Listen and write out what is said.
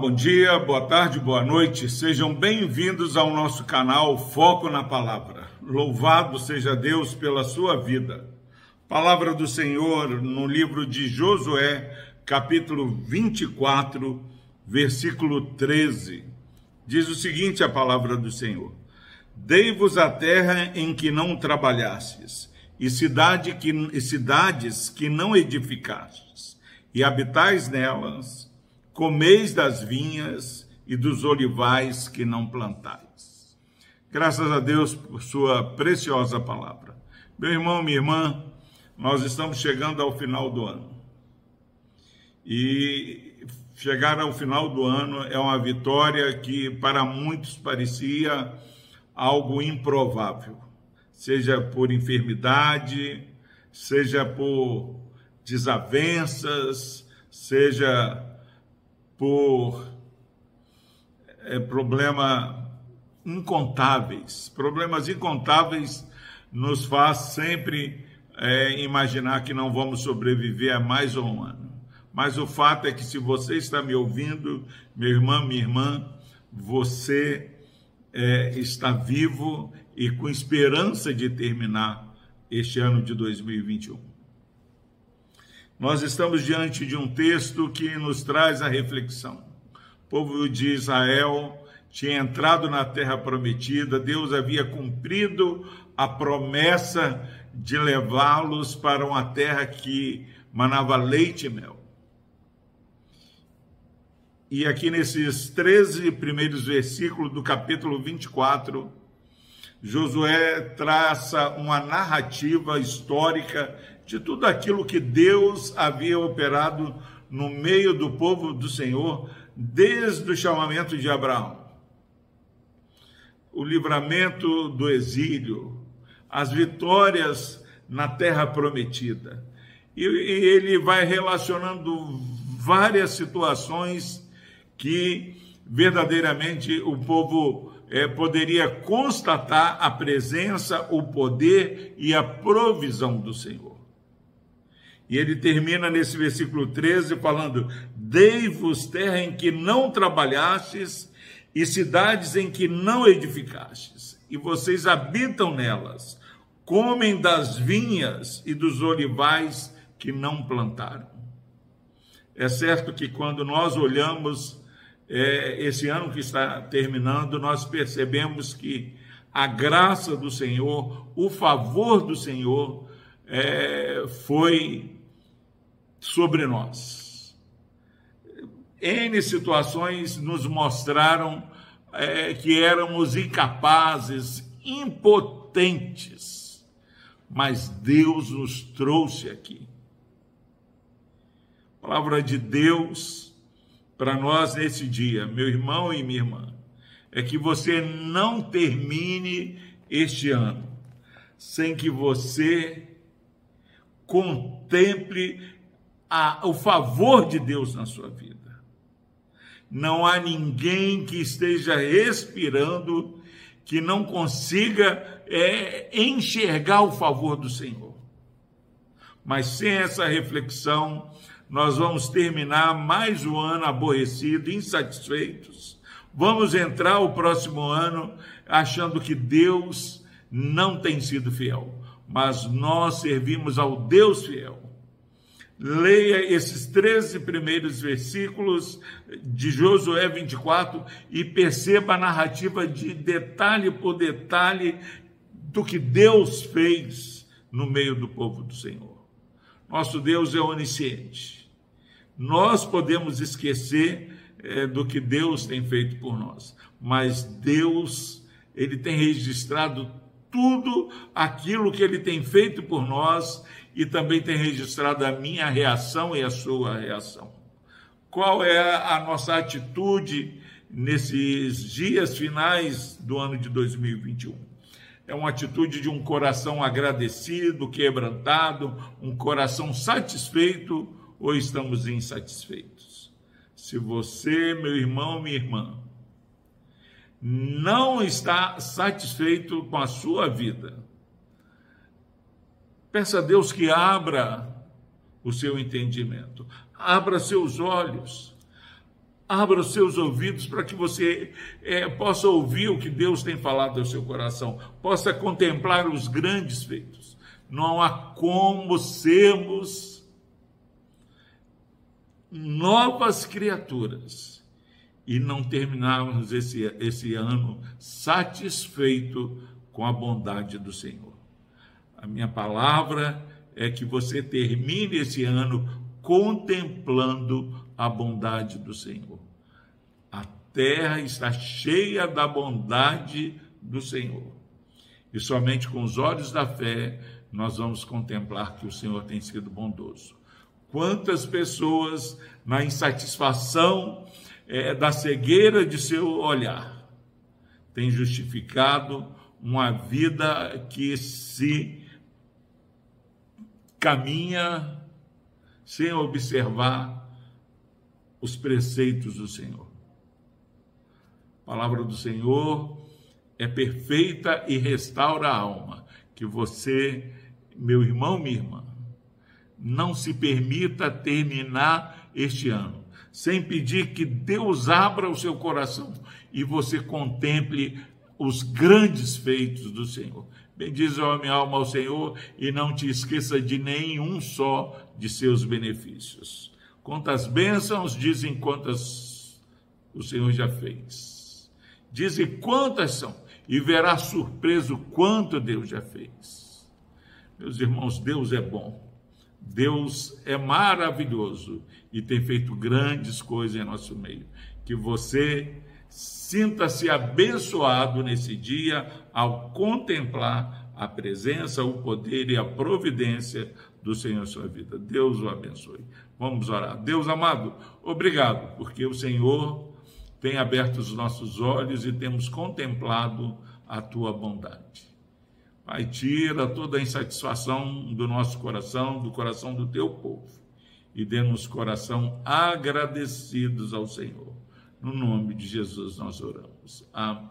Bom dia, boa tarde, boa noite. Sejam bem-vindos ao nosso canal Foco na Palavra. Louvado seja Deus pela sua vida. Palavra do Senhor no livro de Josué, capítulo 24, versículo 13. Diz o seguinte: a palavra do Senhor: Dei-vos a terra em que não trabalhastes, e, cidade que, e cidades que não edificastes, e habitais nelas comeis das vinhas e dos olivais que não plantais. Graças a Deus por sua preciosa palavra. Meu irmão, minha irmã, nós estamos chegando ao final do ano. E chegar ao final do ano é uma vitória que para muitos parecia algo improvável, seja por enfermidade, seja por desavenças, seja por é, problema incontáveis. Problemas incontáveis nos faz sempre é, imaginar que não vamos sobreviver a mais um ano. Mas o fato é que se você está me ouvindo, meu irmão, minha irmã, você é, está vivo e com esperança de terminar este ano de 2021. Nós estamos diante de um texto que nos traz a reflexão. O povo de Israel tinha entrado na terra prometida, Deus havia cumprido a promessa de levá-los para uma terra que manava leite e mel. E aqui nesses 13 primeiros versículos do capítulo 24, Josué traça uma narrativa histórica de tudo aquilo que Deus havia operado no meio do povo do Senhor desde o chamamento de Abraão. O livramento do exílio, as vitórias na terra prometida. E, ele vai relacionando várias situações que verdadeiramente o povo é, poderia constatar a presença, o poder e a provisão do Senhor. E ele termina nesse versículo 13 falando: Dei-vos terra em que não trabalhastes e cidades em que não edificastes, e vocês habitam nelas, comem das vinhas e dos olivais que não plantaram. É certo que quando nós olhamos é, esse ano que está terminando, nós percebemos que a graça do Senhor, o favor do Senhor, é, foi sobre nós. N situações nos mostraram é, que éramos incapazes, impotentes, mas Deus nos trouxe aqui. A palavra de Deus para nós nesse dia, meu irmão e minha irmã, é que você não termine este ano sem que você contemple a, o favor de Deus na sua vida. Não há ninguém que esteja respirando que não consiga é, enxergar o favor do Senhor. Mas sem essa reflexão, nós vamos terminar mais um ano aborrecido, insatisfeitos. Vamos entrar o próximo ano achando que Deus não tem sido fiel, mas nós servimos ao Deus fiel Leia esses 13 primeiros versículos de Josué 24 e perceba a narrativa de detalhe por detalhe do que Deus fez no meio do povo do Senhor. Nosso Deus é onisciente. Nós podemos esquecer é, do que Deus tem feito por nós, mas Deus, ele tem registrado tudo aquilo que ele tem feito por nós e também tem registrado a minha reação e a sua reação. Qual é a nossa atitude nesses dias finais do ano de 2021? É uma atitude de um coração agradecido, quebrantado, um coração satisfeito ou estamos insatisfeitos? Se você, meu irmão, minha irmã, não está satisfeito com a sua vida, Peça a Deus que abra o seu entendimento, abra seus olhos, Abra os seus ouvidos para que você é, possa ouvir o que Deus tem falado ao seu coração, possa contemplar os grandes feitos. Não há como sermos novas criaturas e não terminarmos esse, esse ano satisfeito com a bondade do Senhor. A minha palavra é que você termine esse ano contemplando a bondade do Senhor. A terra está cheia da bondade do Senhor. E somente com os olhos da fé nós vamos contemplar que o Senhor tem sido bondoso. Quantas pessoas, na insatisfação é, da cegueira de seu olhar, têm justificado uma vida que se caminha sem observar os preceitos do Senhor. A palavra do Senhor é perfeita e restaura a alma. Que você, meu irmão, minha irmã, não se permita terminar este ano sem pedir que Deus abra o seu coração e você contemple os grandes feitos do Senhor. Bendize a minha alma ao Senhor e não te esqueça de nenhum só de seus benefícios. Quantas bênçãos, dizem quantas o Senhor já fez. Dizem quantas são, e verá surpreso quanto Deus já fez. Meus irmãos, Deus é bom. Deus é maravilhoso e tem feito grandes coisas em nosso meio. Que você Sinta-se abençoado nesse dia ao contemplar a presença, o poder e a providência do Senhor em sua vida. Deus o abençoe. Vamos orar. Deus amado, obrigado, porque o Senhor tem aberto os nossos olhos e temos contemplado a tua bondade. Pai, tira toda a insatisfação do nosso coração, do coração do teu povo, e dê-nos coração agradecidos ao Senhor no nome de Jesus nós oramos. Amém.